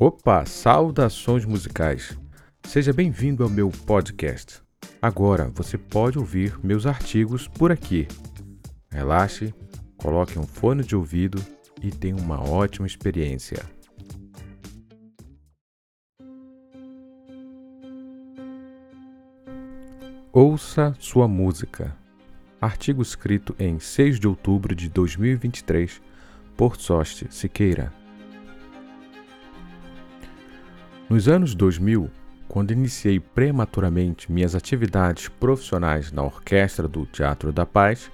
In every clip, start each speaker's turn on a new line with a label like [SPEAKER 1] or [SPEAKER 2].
[SPEAKER 1] Opa, saudações musicais! Seja bem-vindo ao meu podcast. Agora você pode ouvir meus artigos por aqui. Relaxe, coloque um fone de ouvido e tenha uma ótima experiência. Ouça sua música. Artigo escrito em 6 de outubro de 2023 por Soste Siqueira. Nos anos 2000, quando iniciei prematuramente minhas atividades profissionais na orquestra do Teatro da Paz,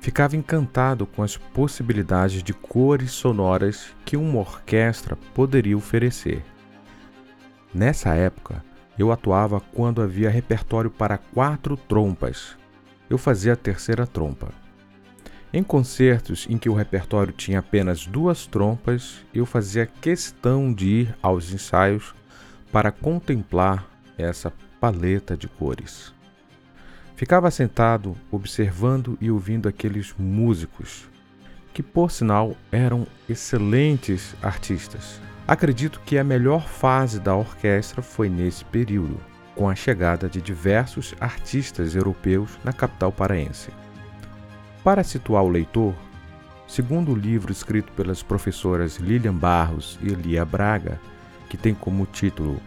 [SPEAKER 1] ficava encantado com as possibilidades de cores sonoras que uma orquestra poderia oferecer. Nessa época, eu atuava quando havia repertório para quatro trompas. Eu fazia a terceira trompa. Em concertos em que o repertório tinha apenas duas trompas, eu fazia questão de ir aos ensaios para contemplar essa paleta de cores. Ficava sentado observando e ouvindo aqueles músicos, que por sinal eram excelentes artistas. Acredito que a melhor fase da orquestra foi nesse período, com a chegada de diversos artistas europeus na capital paraense. Para situar o leitor, segundo o livro escrito pelas professoras Lilian Barros e Elia Braga, que tem como título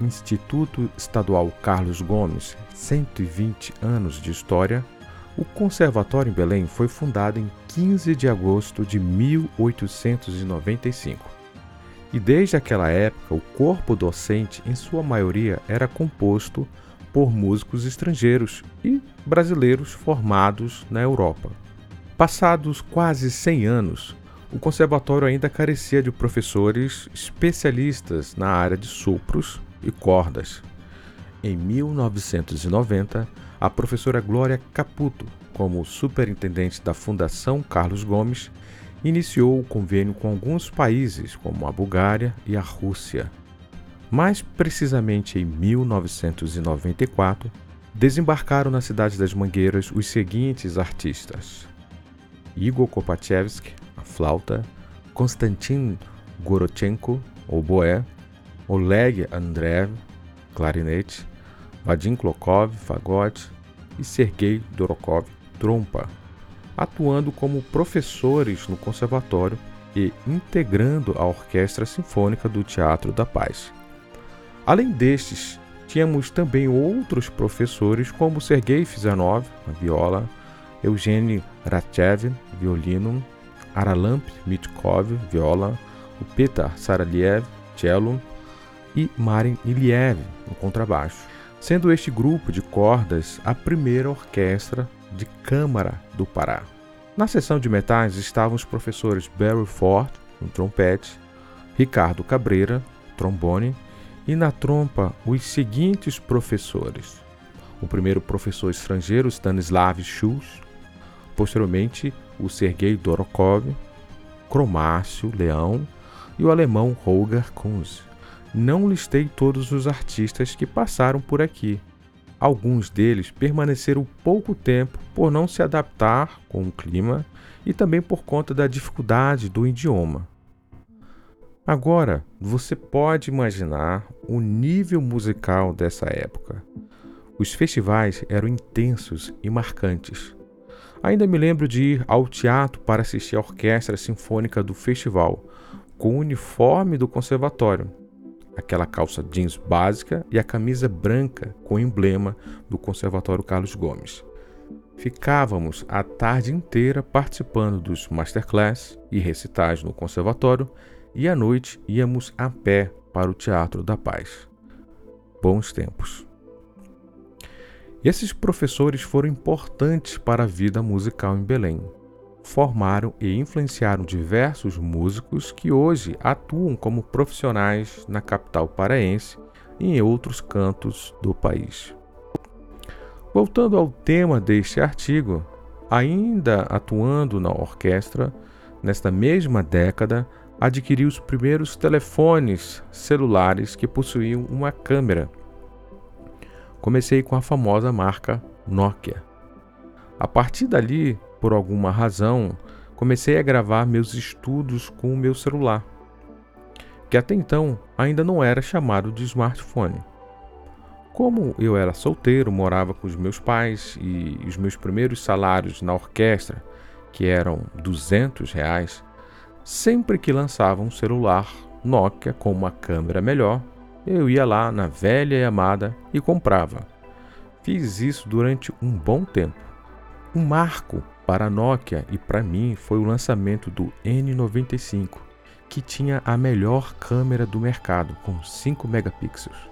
[SPEAKER 1] Instituto Estadual Carlos Gomes 120 anos de história, o Conservatório em Belém foi fundado em 15 de agosto de 1895. E desde aquela época, o corpo docente, em sua maioria, era composto por músicos estrangeiros e brasileiros formados na Europa. Passados quase 100 anos, o conservatório ainda carecia de professores especialistas na área de sopros e cordas. Em 1990, a professora Glória Caputo, como superintendente da Fundação Carlos Gomes, iniciou o convênio com alguns países, como a Bulgária e a Rússia. Mais precisamente em 1994, desembarcaram na cidade das Mangueiras os seguintes artistas: Igor Kopachevsky, flauta, Konstantin Gorochenko, oboé, Oleg Andreev, clarinete, Vadim Klokov, fagote e Sergei Dorokov, trompa, atuando como professores no conservatório e integrando a Orquestra Sinfônica do Teatro da Paz. Além destes, tínhamos também outros professores como Sergei Fizanov, viola, Eugênio Ratchev, violino, Aralamp Mitkov, viola, o Petar Saraliev, cello e Marin Iliev, no contrabaixo, sendo este grupo de cordas a primeira orquestra de câmara do Pará. Na seção de metais estavam os professores Barry Ford, no trompete, Ricardo Cabreira, trombone, e na trompa os seguintes professores: o primeiro professor estrangeiro Stanislav Schulz, posteriormente o Sergei Dorokov, Cromácio Leão e o alemão Holger Kunz. Não listei todos os artistas que passaram por aqui. Alguns deles permaneceram pouco tempo por não se adaptar com o clima e também por conta da dificuldade do idioma. Agora, você pode imaginar o nível musical dessa época. Os festivais eram intensos e marcantes. Ainda me lembro de ir ao teatro para assistir a orquestra sinfônica do festival, com o uniforme do conservatório, aquela calça jeans básica e a camisa branca com o emblema do Conservatório Carlos Gomes. Ficávamos a tarde inteira participando dos masterclass e recitais no conservatório e à noite íamos a pé para o Teatro da Paz. Bons tempos. Esses professores foram importantes para a vida musical em Belém. Formaram e influenciaram diversos músicos que hoje atuam como profissionais na capital paraense e em outros cantos do país. Voltando ao tema deste artigo, ainda atuando na orquestra, nesta mesma década, adquiri os primeiros telefones celulares que possuíam uma câmera comecei com a famosa marca Nokia. A partir dali, por alguma razão, comecei a gravar meus estudos com o meu celular. que até então ainda não era chamado de smartphone. Como eu era solteiro, morava com os meus pais e os meus primeiros salários na orquestra, que eram 200 reais, sempre que lançava um celular Nokia com uma câmera melhor, eu ia lá na velha e amada e comprava. Fiz isso durante um bom tempo. Um marco para a Nokia e para mim foi o lançamento do N95, que tinha a melhor câmera do mercado, com 5 megapixels.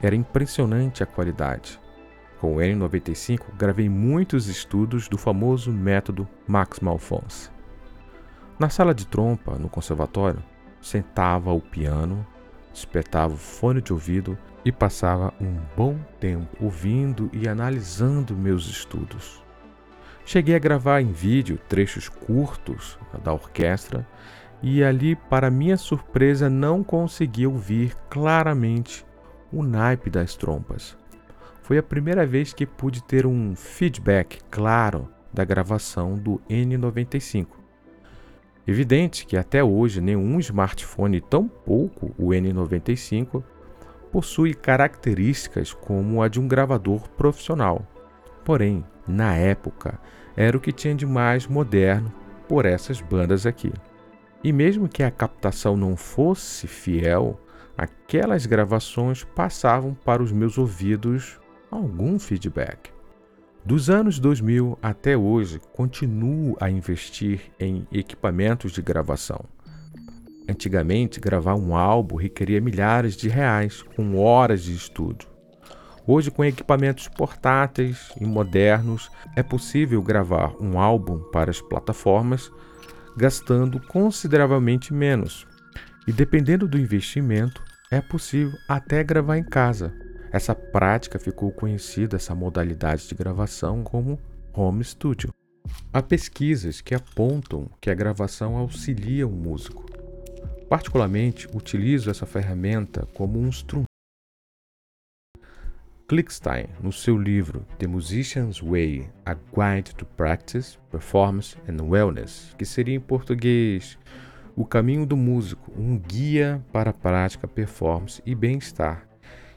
[SPEAKER 1] Era impressionante a qualidade. Com o N95, gravei muitos estudos do famoso método Max Malfons. Na sala de trompa, no conservatório, sentava ao piano, espetava o fone de ouvido e passava um bom tempo ouvindo e analisando meus estudos. Cheguei a gravar em vídeo trechos curtos da orquestra e ali, para minha surpresa, não consegui ouvir claramente o naipe das trompas. Foi a primeira vez que pude ter um feedback claro da gravação do N95. Evidente que até hoje nenhum smartphone, tampouco o N95, possui características como a de um gravador profissional. Porém, na época, era o que tinha de mais moderno por essas bandas aqui. E mesmo que a captação não fosse fiel, aquelas gravações passavam para os meus ouvidos algum feedback. Dos anos 2000 até hoje, continuo a investir em equipamentos de gravação. Antigamente, gravar um álbum requeria milhares de reais, com horas de estudo. Hoje, com equipamentos portáteis e modernos, é possível gravar um álbum para as plataformas gastando consideravelmente menos. E dependendo do investimento, é possível até gravar em casa. Essa prática ficou conhecida, essa modalidade de gravação, como home studio. Há pesquisas que apontam que a gravação auxilia o músico. Particularmente, utilizo essa ferramenta como um instrumento. Klickstein, no seu livro The Musician's Way: A Guide to Practice, Performance and Wellness, que seria em português o caminho do músico, um guia para a prática, performance e bem-estar.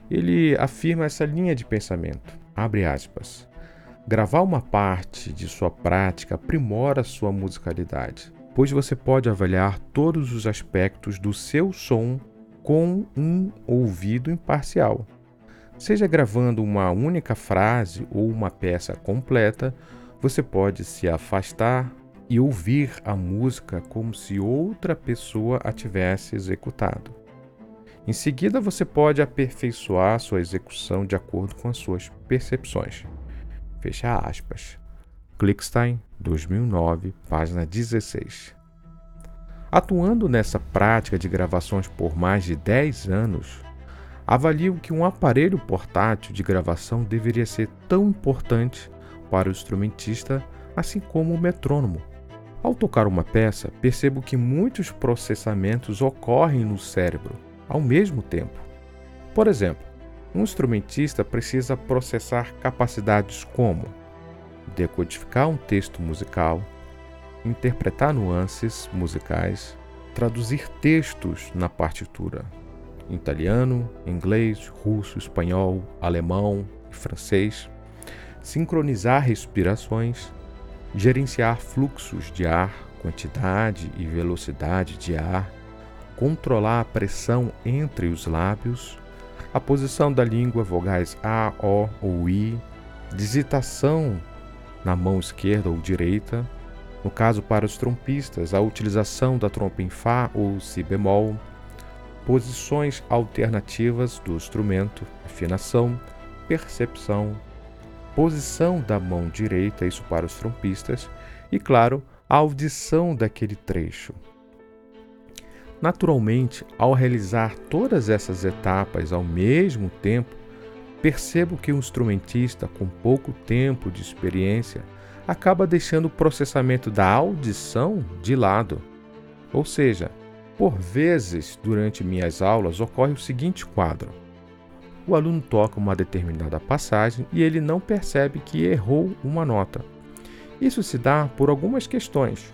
[SPEAKER 1] Ele afirma essa linha de pensamento. Abre aspas. Gravar uma parte de sua prática aprimora sua musicalidade, pois você pode avaliar todos os aspectos do seu som com um ouvido imparcial. Seja gravando uma única frase ou uma peça completa, você pode se afastar, e ouvir a música como se outra pessoa a tivesse executado. Em seguida, você pode aperfeiçoar sua execução de acordo com as suas percepções. Fecha aspas. Klickstein, 2009, página 16. Atuando nessa prática de gravações por mais de 10 anos, avalio que um aparelho portátil de gravação deveria ser tão importante para o instrumentista assim como o metrônomo ao tocar uma peça, percebo que muitos processamentos ocorrem no cérebro ao mesmo tempo. Por exemplo, um instrumentista precisa processar capacidades como decodificar um texto musical, interpretar nuances musicais, traduzir textos na partitura, italiano, inglês, russo, espanhol, alemão e francês, sincronizar respirações, gerenciar fluxos de ar, quantidade e velocidade de ar, controlar a pressão entre os lábios, a posição da língua, vogais A, O ou I, digitação na mão esquerda ou direita, no caso para os trompistas, a utilização da trompa em Fá ou Si bemol, posições alternativas do instrumento, afinação, percepção, posição da mão direita, isso para os trompistas, e claro, a audição daquele trecho. Naturalmente, ao realizar todas essas etapas ao mesmo tempo, percebo que um instrumentista com pouco tempo de experiência acaba deixando o processamento da audição de lado. Ou seja, por vezes durante minhas aulas ocorre o seguinte quadro: o aluno toca uma determinada passagem e ele não percebe que errou uma nota. Isso se dá por algumas questões.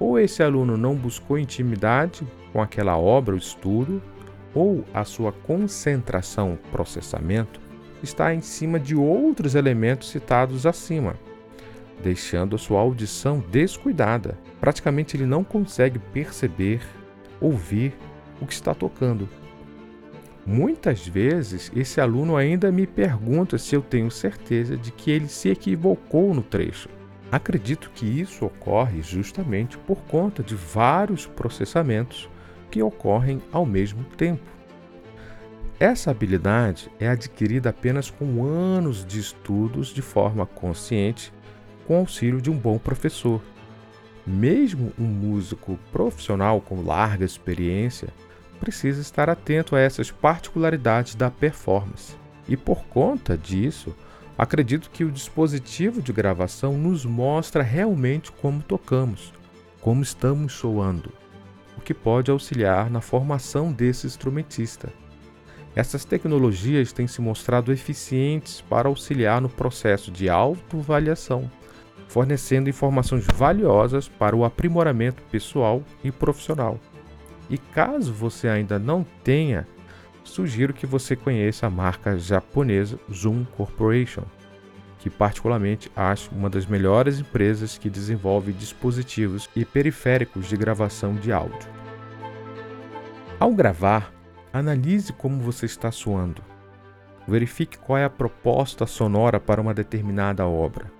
[SPEAKER 1] Ou esse aluno não buscou intimidade com aquela obra ou estudo, ou a sua concentração, processamento, está em cima de outros elementos citados acima, deixando a sua audição descuidada. Praticamente ele não consegue perceber, ouvir o que está tocando. Muitas vezes esse aluno ainda me pergunta se eu tenho certeza de que ele se equivocou no trecho. Acredito que isso ocorre justamente por conta de vários processamentos que ocorrem ao mesmo tempo. Essa habilidade é adquirida apenas com anos de estudos de forma consciente, com auxílio de um bom professor. Mesmo um músico profissional com larga experiência precisa estar atento a essas particularidades da performance. E por conta disso, acredito que o dispositivo de gravação nos mostra realmente como tocamos, como estamos soando, o que pode auxiliar na formação desse instrumentista. Essas tecnologias têm se mostrado eficientes para auxiliar no processo de autoavaliação, fornecendo informações valiosas para o aprimoramento pessoal e profissional. E caso você ainda não tenha, sugiro que você conheça a marca japonesa Zoom Corporation, que particularmente acho uma das melhores empresas que desenvolve dispositivos e periféricos de gravação de áudio. Ao gravar, analise como você está soando. Verifique qual é a proposta sonora para uma determinada obra.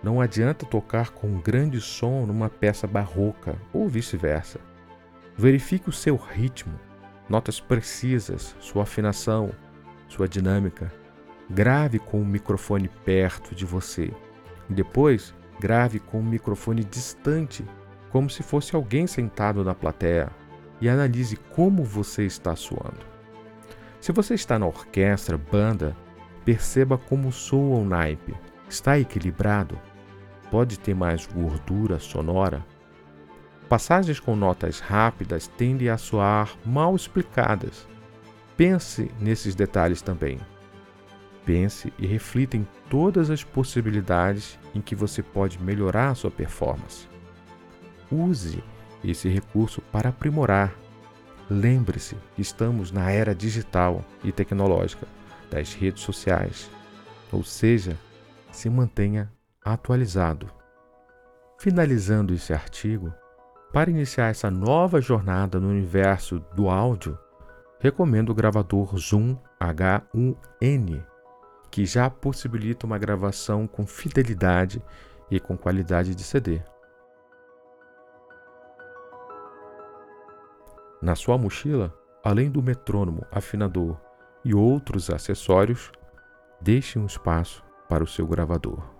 [SPEAKER 1] Não adianta tocar com um grande som numa peça barroca ou vice-versa. Verifique o seu ritmo, notas precisas, sua afinação, sua dinâmica. Grave com o microfone perto de você. Depois, grave com o microfone distante, como se fosse alguém sentado na plateia, e analise como você está suando. Se você está na orquestra, banda, perceba como soa o naipe. Está equilibrado? Pode ter mais gordura sonora? Passagens com notas rápidas tendem a soar mal explicadas. Pense nesses detalhes também. Pense e reflita em todas as possibilidades em que você pode melhorar sua performance. Use esse recurso para aprimorar. Lembre-se que estamos na era digital e tecnológica das redes sociais, ou seja, se mantenha atualizado. Finalizando esse artigo, para iniciar essa nova jornada no universo do áudio, recomendo o gravador Zoom H1N, que já possibilita uma gravação com fidelidade e com qualidade de CD. Na sua mochila, além do metrônomo, afinador e outros acessórios, deixe um espaço para o seu gravador.